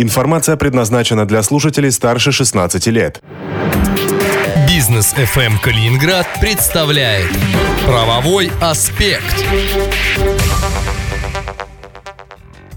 Информация предназначена для слушателей старше 16 лет. Бизнес FM Калининград представляет правовой аспект.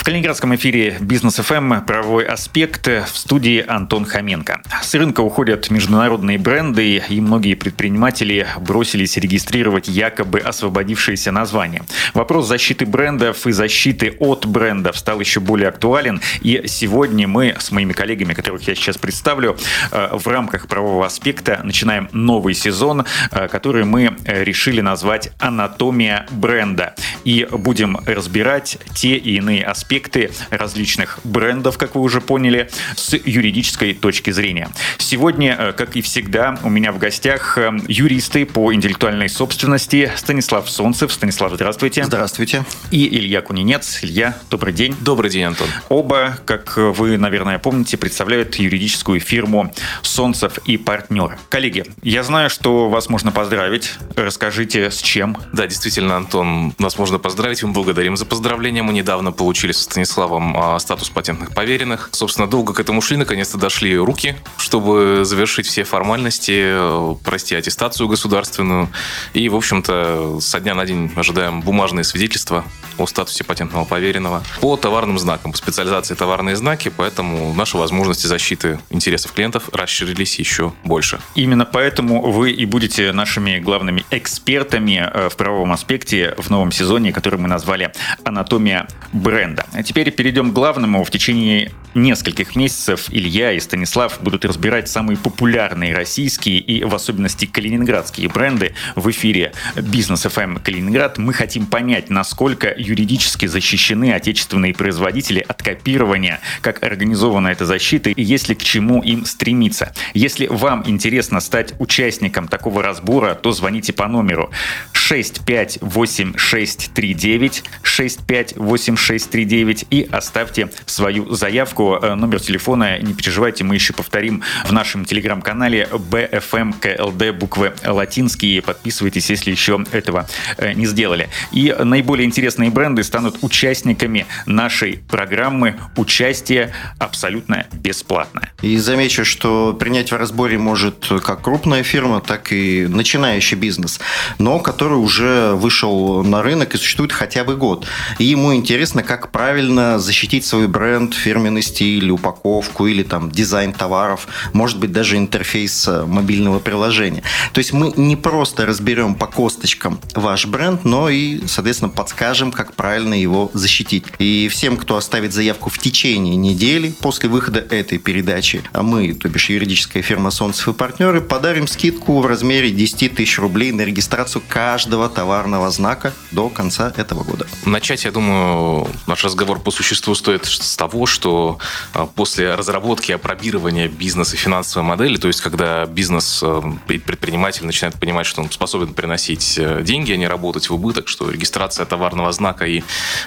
В Калининградском эфире Бизнес ФМ правовой аспект в студии Антон Хоменко. С рынка уходят международные бренды, и многие предприниматели бросились регистрировать якобы освободившиеся названия. Вопрос защиты брендов и защиты от брендов стал еще более актуален. И сегодня мы с моими коллегами, которых я сейчас представлю, э, в рамках правового аспекта начинаем новый сезон, э, который мы решили назвать «Анатомия бренда». И будем разбирать те и иные аспекты аспекты различных брендов, как вы уже поняли, с юридической точки зрения. Сегодня, э, как и всегда, у меня в гостях э, юристы по интеллектуальной собственности Станислав Солнцев. Станислав, здравствуйте. Здравствуйте. И Илья Кунинец. Илья, добрый день. Добрый день, Антон. Оба, как вы, наверное, помните, представляют юридическую фирму Солнцев и партнеры. Коллеги, я знаю, что вас можно поздравить. Расскажите, с чем? Да, действительно, Антон, нас можно поздравить. Мы благодарим за поздравления. Мы недавно получили Станиславом а, статус патентных поверенных. Собственно, долго к этому шли, наконец-то дошли руки, чтобы завершить все формальности, э, пройти аттестацию государственную. И, в общем-то, со дня на день ожидаем бумажные свидетельства о статусе патентного поверенного по товарным знакам, по специализации товарные знаки, поэтому наши возможности защиты интересов клиентов расширились еще больше. Именно поэтому вы и будете нашими главными экспертами э, в правовом аспекте в новом сезоне, который мы назвали «Анатомия бренда». А теперь перейдем к главному. В течение нескольких месяцев Илья и Станислав будут разбирать самые популярные российские и в особенности калининградские бренды в эфире Бизнес FM эм Калининград. Мы хотим понять, насколько юридически защищены отечественные производители от копирования, как организована эта защита и есть ли к чему им стремиться. Если вам интересно стать участником такого разбора, то звоните по номеру 658639 658639 и оставьте свою заявку. Э, номер телефона, не переживайте, мы еще повторим в нашем телеграм-канале BFM буквы латинские. Подписывайтесь, если еще этого э, не сделали. И наиболее интересные бренды станут участниками нашей программы. Участие абсолютно бесплатное. И замечу, что принять в разборе может как крупная фирма, так и начинающий бизнес, но который уже вышел на рынок и существует хотя бы год. И ему интересно, как правильно защитить свой бренд, фирменный стиль, упаковку или там дизайн товаров, может быть даже интерфейс э, мобильного приложения. То есть мы не просто разберем по косточкам ваш бренд, но и, соответственно, подскажем, как правильно его защитить. И всем, кто оставит заявку в течение недели после выхода этой передачи, а мы, то бишь юридическая фирма Солнцев и партнеры, подарим скидку в размере 10 тысяч рублей на регистрацию каждого товарного знака до конца этого года. Начать, я думаю, наш по существу стоит с того, что а, после разработки и опробирования бизнеса финансовой модели, то есть когда бизнес, э, предприниматель начинает понимать, что он способен приносить э, деньги, а не работать в убыток, что регистрация товарного знака и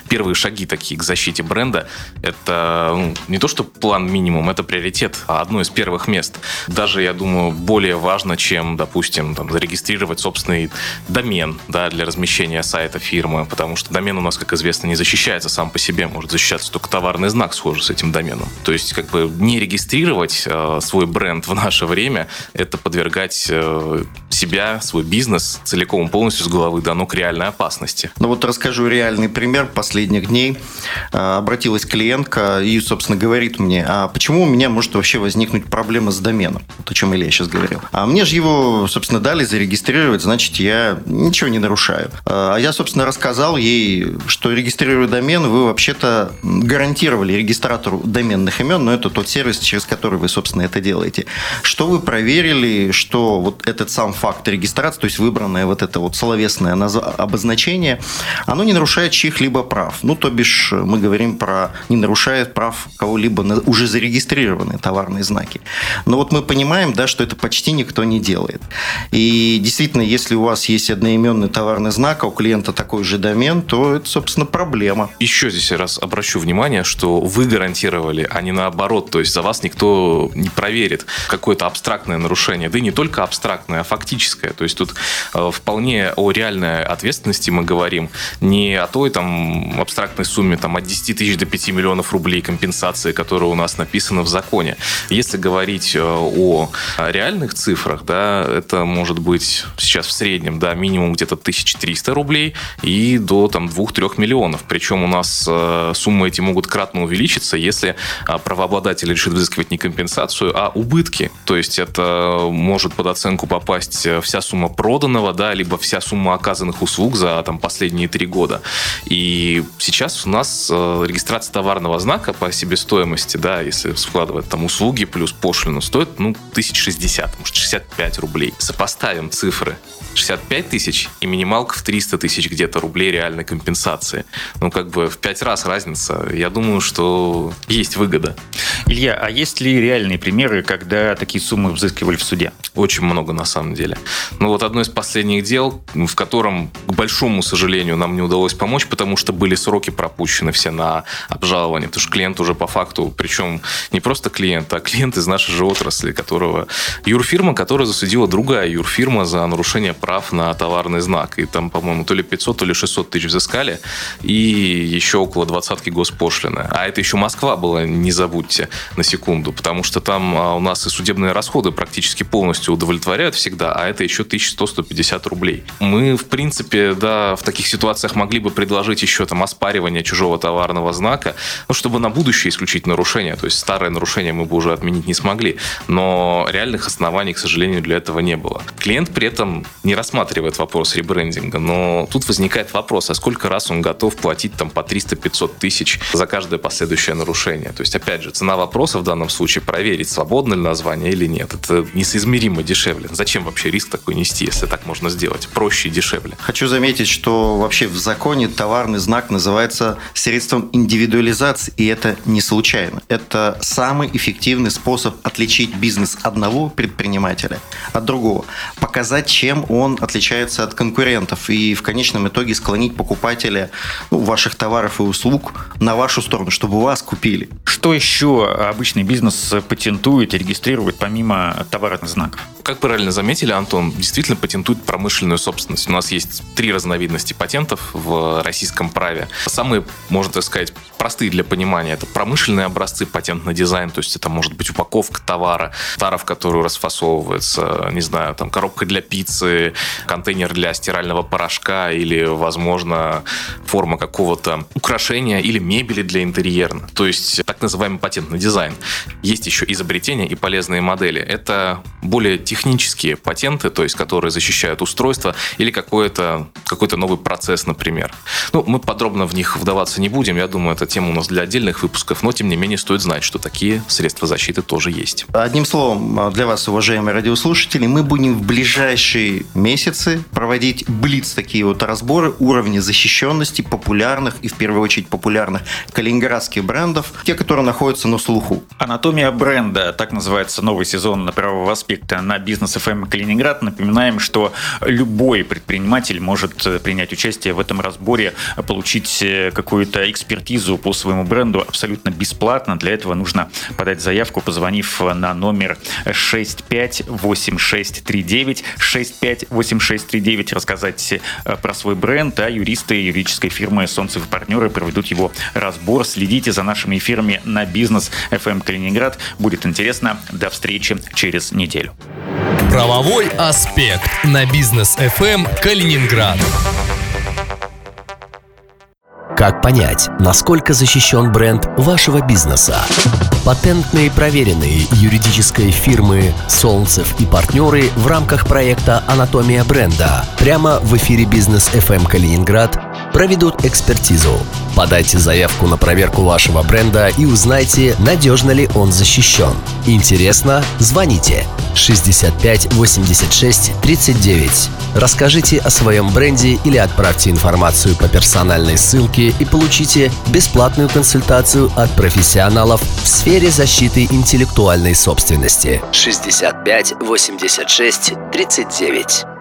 первые шаги такие к защите бренда, это ну, не то, что план минимум, это приоритет, а одно из первых мест. Даже, я думаю, более важно, чем, допустим, там, зарегистрировать собственный домен да, для размещения сайта фирмы, потому что домен у нас, как известно, не защищается сам по себе, может защищаться только товарный знак схожий с этим доменом. То есть, как бы не регистрировать э, свой бренд в наше время, это подвергать э, себя, свой бизнес целиком полностью с головы до ног реальной опасности. Ну вот расскажу реальный пример последних дней. Э, обратилась клиентка и, собственно, говорит мне, а почему у меня может вообще возникнуть проблема с доменом? Вот о чем Илья сейчас говорил. А мне же его, собственно, дали зарегистрировать, значит, я ничего не нарушаю. Э, а я, собственно, рассказал ей, что регистрируя домен, вы вообще-то гарантировали регистратору доменных имен, но это тот сервис, через который вы, собственно, это делаете. Что вы проверили, что вот этот сам факт регистрации, то есть выбранное вот это вот словесное обозначение, оно не нарушает чьих-либо прав. Ну, то бишь, мы говорим про не нарушает прав кого-либо на уже зарегистрированные товарные знаки. Но вот мы понимаем, да, что это почти никто не делает. И действительно, если у вас есть одноименный товарный знак, а у клиента такой же домен, то это, собственно, проблема. Еще здесь еще раз обращу внимание, что вы гарантировали, а не наоборот. То есть за вас никто не проверит какое-то абстрактное нарушение. Да и не только абстрактное, а фактическое. То есть тут э, вполне о реальной ответственности мы говорим. Не о той там абстрактной сумме там, от 10 тысяч до 5 миллионов рублей компенсации, которая у нас написана в законе. Если говорить э, о реальных цифрах, да, это может быть сейчас в среднем да, минимум где-то 1300 рублей и до там, 2-3 миллионов. Причем у нас э, суммы эти могут кратно увеличиться, если э, правообладатель решит взыскивать не компенсацию, а убытки. То есть это может под оценку попасть вся сумма проданного, да, либо вся сумма оказанных услуг за там, последние три года. И сейчас у нас э, регистрация товарного знака по себестоимости, да, если складывать там услуги плюс пошлину, стоит ну, 1060, может 65 рублей. Сопоставим цифры. 65 тысяч и минималка в 300 тысяч где-то рублей реальной компенсации. Ну, как бы в 5 раз разница. Я думаю, что есть выгода. Илья, а есть ли реальные примеры, когда такие суммы взыскивали в суде? Очень много, на самом деле. Ну, вот одно из последних дел, в котором, к большому сожалению, нам не удалось помочь, потому что были сроки пропущены все на обжалование, потому что клиент уже по факту, причем не просто клиент, а клиент из нашей же отрасли, которого юрфирма, которая засудила другая юрфирма за нарушение прав на товарный знак. И там, по-моему, то ли 500, то ли 600 тысяч взыскали, и еще около двадцатки госпошлины. А это еще Москва была, не забудьте, на секунду, потому что там а, у нас и судебные расходы практически полностью удовлетворяют всегда, а это еще 1100-150 рублей. Мы, в принципе, да, в таких ситуациях могли бы предложить еще там оспаривание чужого товарного знака, ну, чтобы на будущее исключить нарушение. То есть старое нарушение мы бы уже отменить не смогли. Но реальных оснований, к сожалению, для этого не было. Клиент при этом не рассматривает вопрос ребрендинга, но тут возникает вопрос, а сколько раз он готов платить там по 300-500 тысяч за каждое последующее нарушение? То есть, опять же, цена вопроса в данном случае проверить, свободно ли название или нет. Это несоизмеримо дешевле. Зачем вообще риск такой нести, если так можно сделать? Проще и дешевле. Хочу заметить, что вообще в законе товарный знак называется средством индивидуализации, и это не случайно. Это самый эффективный способ отличить бизнес одного предпринимателя от другого. Показать, чем он отличается от конкурентов и в конечном итоге склонить покупателя ну, ваших товаров и услуг на вашу сторону, чтобы вас купили. Что еще обычный бизнес патентует и регистрирует помимо товарных знаков? Как правильно заметили, Антон, действительно патентует промышленную собственность. У нас есть три разновидности патентов в российском праве. Самые, можно так сказать, простые для понимания. Это промышленные образцы, патентный дизайн, то есть это может быть упаковка товара, товар, в которую расфасовывается, не знаю, там коробка для пиццы, контейнер для стирального порошка или, возможно, форма какого-то украшения или мебели для интерьера. То есть так называемый патентный дизайн. Есть еще изобретения и полезные модели. Это более технические патенты, то есть которые защищают устройство или какой-то какой новый процесс, например. Ну, мы подробно в них вдаваться не будем. Я думаю, это тема у нас для отдельных выпусков, но тем не менее стоит знать, что такие средства защиты тоже есть. Одним словом, для вас, уважаемые радиослушатели, мы будем в ближайшие месяцы проводить блиц такие вот разборы уровня защищенности популярных и в первую очередь популярных калининградских брендов, те, которые находятся на слуху. Анатомия бренда, так называется новый сезон правового аспекта на бизнес FM Калининград. Напоминаем, что любой предприниматель может принять участие в этом разборе, получить какую-то экспертизу по своему бренду абсолютно бесплатно. Для этого нужно подать заявку, позвонив на номер 658639, 658639, рассказать э, про свой бренд, а юристы юридической фирмы «Солнцев и партнеры» проведут его разбор. Следите за нашими эфирами на бизнес FM Калининград. Будет интересно. До встречи через неделю. Правовой аспект на бизнес FM Калининград. Как понять, насколько защищен бренд вашего бизнеса? Патентные проверенные юридической фирмы «Солнцев и партнеры» в рамках проекта «Анатомия бренда» прямо в эфире «Бизнес FM Калининград» проведут экспертизу. Подайте заявку на проверку вашего бренда и узнайте, надежно ли он защищен. Интересно? Звоните 65 86 39. Расскажите о своем бренде или отправьте информацию по персональной ссылке и получите бесплатную консультацию от профессионалов в сфере защиты интеллектуальной собственности. 65 86 39.